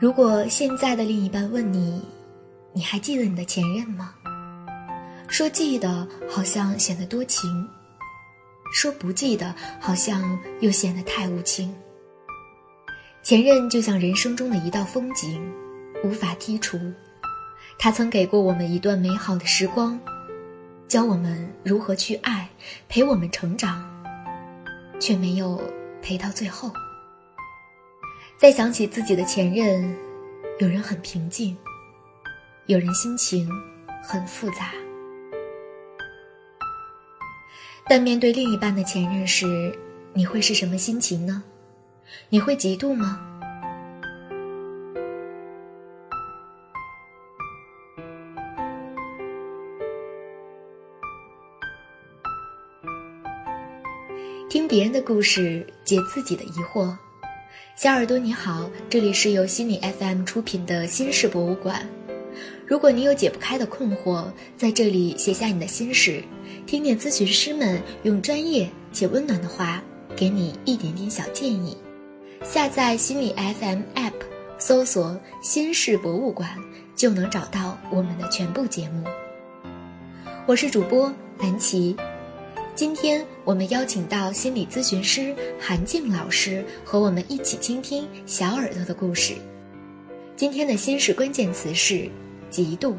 如果现在的另一半问你，你还记得你的前任吗？说记得，好像显得多情；说不记得，好像又显得太无情。前任就像人生中的一道风景，无法剔除。他曾给过我们一段美好的时光，教我们如何去爱，陪我们成长，却没有陪到最后。再想起自己的前任，有人很平静，有人心情很复杂。但面对另一半的前任时，你会是什么心情呢？你会嫉妒吗？听别人的故事，解自己的疑惑。小耳朵你好，这里是由心理 FM 出品的心事博物馆。如果你有解不开的困惑，在这里写下你的心事，听听咨询师们用专业且温暖的话，给你一点点小建议。下载心理 FM App，搜索“心事博物馆”，就能找到我们的全部节目。我是主播蓝琪。今天我们邀请到心理咨询师韩静老师和我们一起倾听小耳朵的故事。今天的心事关键词是嫉妒。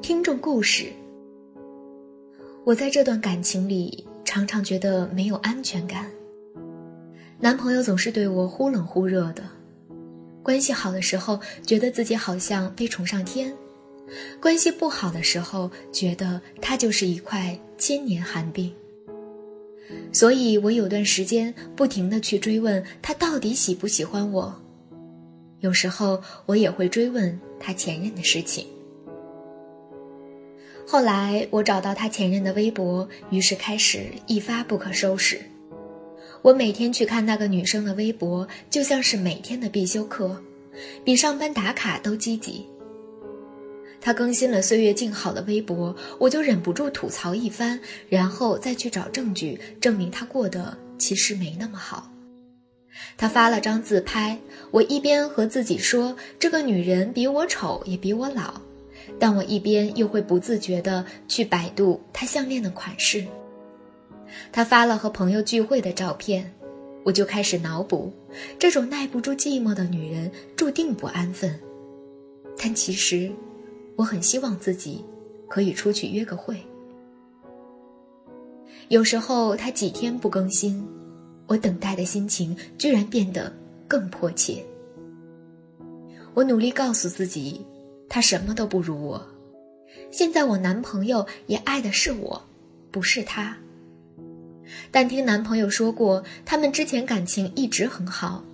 听众故事：我在这段感情里常常觉得没有安全感，男朋友总是对我忽冷忽热的。关系好的时候，觉得自己好像被宠上天；关系不好的时候，觉得他就是一块千年寒冰。所以我有段时间不停的去追问他到底喜不喜欢我，有时候我也会追问他前任的事情。后来我找到他前任的微博，于是开始一发不可收拾。我每天去看那个女生的微博，就像是每天的必修课，比上班打卡都积极。她更新了岁月静好的微博，我就忍不住吐槽一番，然后再去找证据证明她过得其实没那么好。她发了张自拍，我一边和自己说这个女人比我丑也比我老，但我一边又会不自觉地去百度她项链的款式。他发了和朋友聚会的照片，我就开始脑补，这种耐不住寂寞的女人注定不安分。但其实，我很希望自己可以出去约个会。有时候他几天不更新，我等待的心情居然变得更迫切。我努力告诉自己，他什么都不如我。现在我男朋友也爱的是我，不是他。但听男朋友说过，他们之前感情一直很好，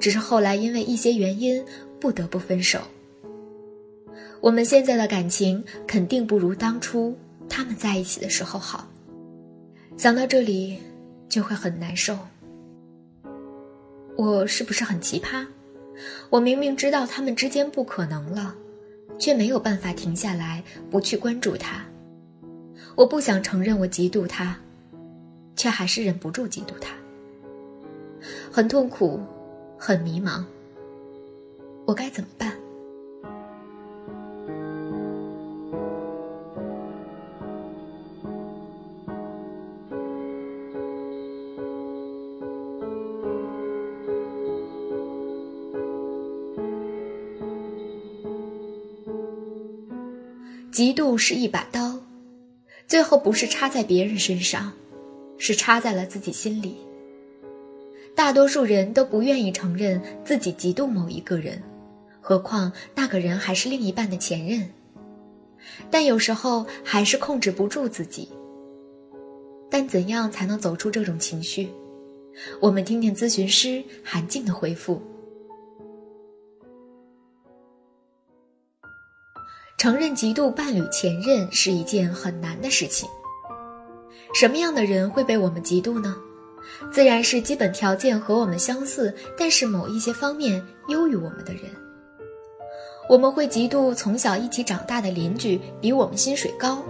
只是后来因为一些原因不得不分手。我们现在的感情肯定不如当初他们在一起的时候好，想到这里就会很难受。我是不是很奇葩？我明明知道他们之间不可能了，却没有办法停下来不去关注他。我不想承认我嫉妒他。却还是忍不住嫉妒他，很痛苦，很迷茫。我该怎么办？嫉妒是一把刀，最后不是插在别人身上。是插在了自己心里。大多数人都不愿意承认自己嫉妒某一个人，何况那个人还是另一半的前任。但有时候还是控制不住自己。但怎样才能走出这种情绪？我们听听咨询师韩静的回复。承认嫉妒伴侣前任是一件很难的事情。什么样的人会被我们嫉妒呢？自然是基本条件和我们相似，但是某一些方面优于我们的人。我们会嫉妒从小一起长大的邻居比我们薪水高，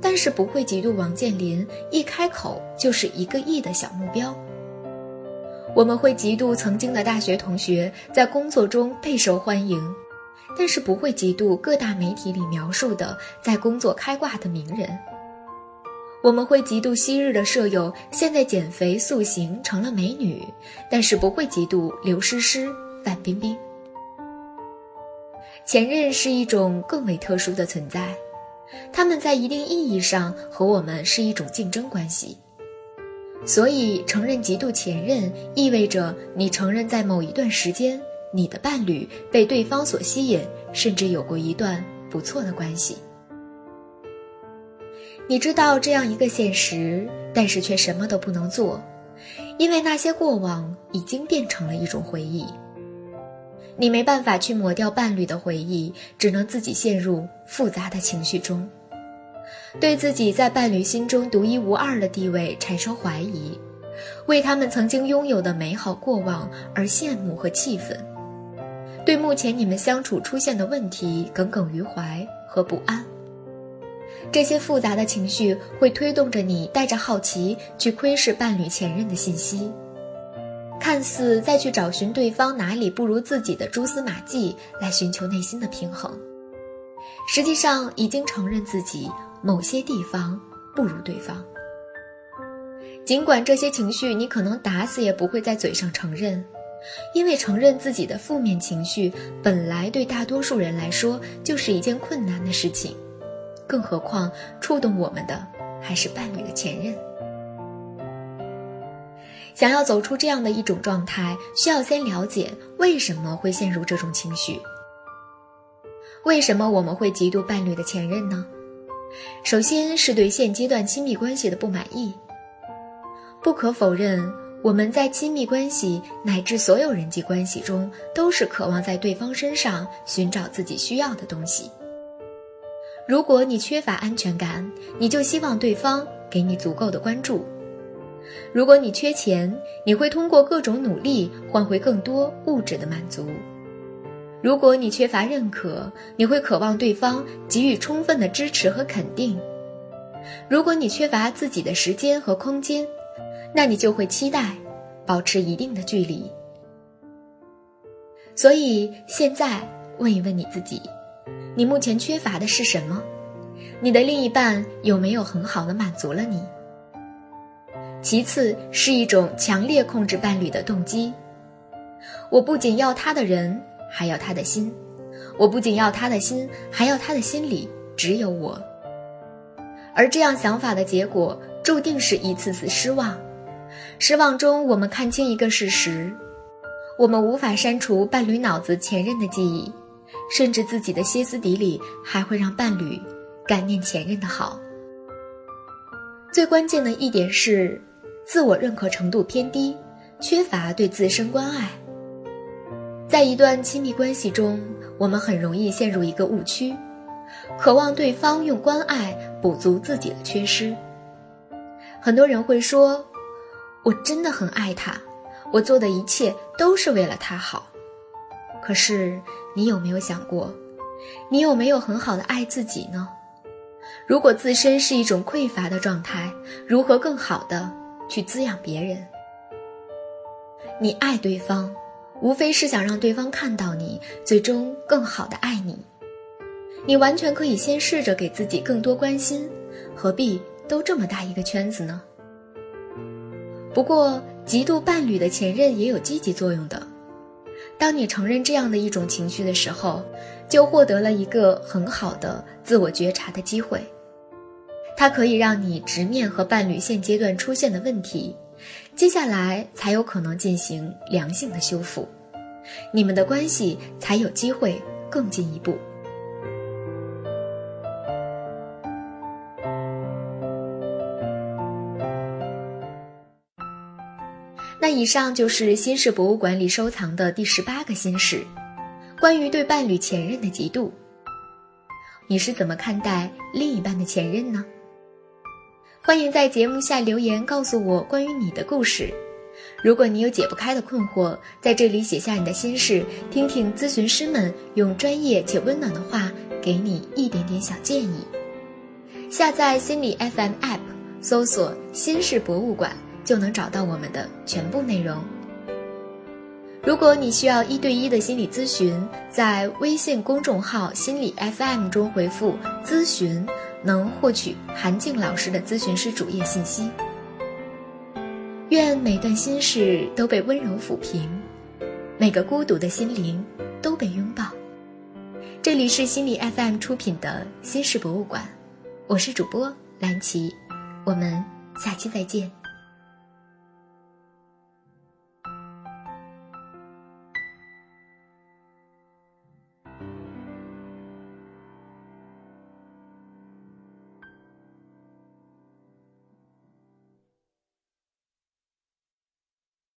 但是不会嫉妒王健林一开口就是一个亿的小目标。我们会嫉妒曾经的大学同学在工作中备受欢迎，但是不会嫉妒各大媒体里描述的在工作开挂的名人。我们会嫉妒昔日的舍友现在减肥塑形成了美女，但是不会嫉妒刘诗诗、范冰冰。前任是一种更为特殊的存在，他们在一定意义上和我们是一种竞争关系。所以，承认嫉妒前任，意味着你承认在某一段时间，你的伴侣被对方所吸引，甚至有过一段不错的关系。你知道这样一个现实，但是却什么都不能做，因为那些过往已经变成了一种回忆。你没办法去抹掉伴侣的回忆，只能自己陷入复杂的情绪中。对自己在伴侣心中独一无二的地位产生怀疑，为他们曾经拥有的美好过往而羡慕和气愤，对目前你们相处出现的问题耿耿于怀和不安。这些复杂的情绪会推动着你带着好奇去窥视伴侣前任的信息，看似在去找寻对方哪里不如自己的蛛丝马迹来寻求内心的平衡，实际上已经承认自己。某些地方不如对方，尽管这些情绪你可能打死也不会在嘴上承认，因为承认自己的负面情绪本来对大多数人来说就是一件困难的事情，更何况触动我们的还是伴侣的前任。想要走出这样的一种状态，需要先了解为什么会陷入这种情绪，为什么我们会嫉妒伴侣的前任呢？首先是对现阶段亲密关系的不满意。不可否认，我们在亲密关系乃至所有人际关系中，都是渴望在对方身上寻找自己需要的东西。如果你缺乏安全感，你就希望对方给你足够的关注；如果你缺钱，你会通过各种努力换回更多物质的满足。如果你缺乏认可，你会渴望对方给予充分的支持和肯定；如果你缺乏自己的时间和空间，那你就会期待保持一定的距离。所以，现在问一问你自己：你目前缺乏的是什么？你的另一半有没有很好的满足了你？其次是一种强烈控制伴侣的动机。我不仅要他的人。还要他的心，我不仅要他的心，还要他的心里只有我。而这样想法的结果，注定是一次次失望。失望中，我们看清一个事实：我们无法删除伴侣脑子前任的记忆，甚至自己的歇斯底里还会让伴侣感念前任的好。最关键的一点是，自我认可程度偏低，缺乏对自身关爱。在一段亲密关系中，我们很容易陷入一个误区，渴望对方用关爱补足自己的缺失。很多人会说：“我真的很爱他，我做的一切都是为了他好。”可是，你有没有想过，你有没有很好的爱自己呢？如果自身是一种匮乏的状态，如何更好的去滋养别人？你爱对方。无非是想让对方看到你，最终更好的爱你。你完全可以先试着给自己更多关心，何必兜这么大一个圈子呢？不过，嫉妒伴侣的前任也有积极作用的。当你承认这样的一种情绪的时候，就获得了一个很好的自我觉察的机会。它可以让你直面和伴侣现阶段出现的问题。接下来才有可能进行良性的修复，你们的关系才有机会更进一步。那以上就是新式博物馆里收藏的第十八个心事，关于对伴侣前任的嫉妒。你是怎么看待另一半的前任呢？欢迎在节目下留言告诉我关于你的故事。如果你有解不开的困惑，在这里写下你的心事，听听咨询师们用专业且温暖的话给你一点点小建议。下载心理 FM App，搜索“心事博物馆”，就能找到我们的全部内容。如果你需要一对一的心理咨询，在微信公众号“心理 FM” 中回复“咨询”，能获取韩静老师的咨询师主页信息。愿每段心事都被温柔抚平，每个孤独的心灵都被拥抱。这里是心理 FM 出品的心事博物馆，我是主播蓝琪，我们下期再见。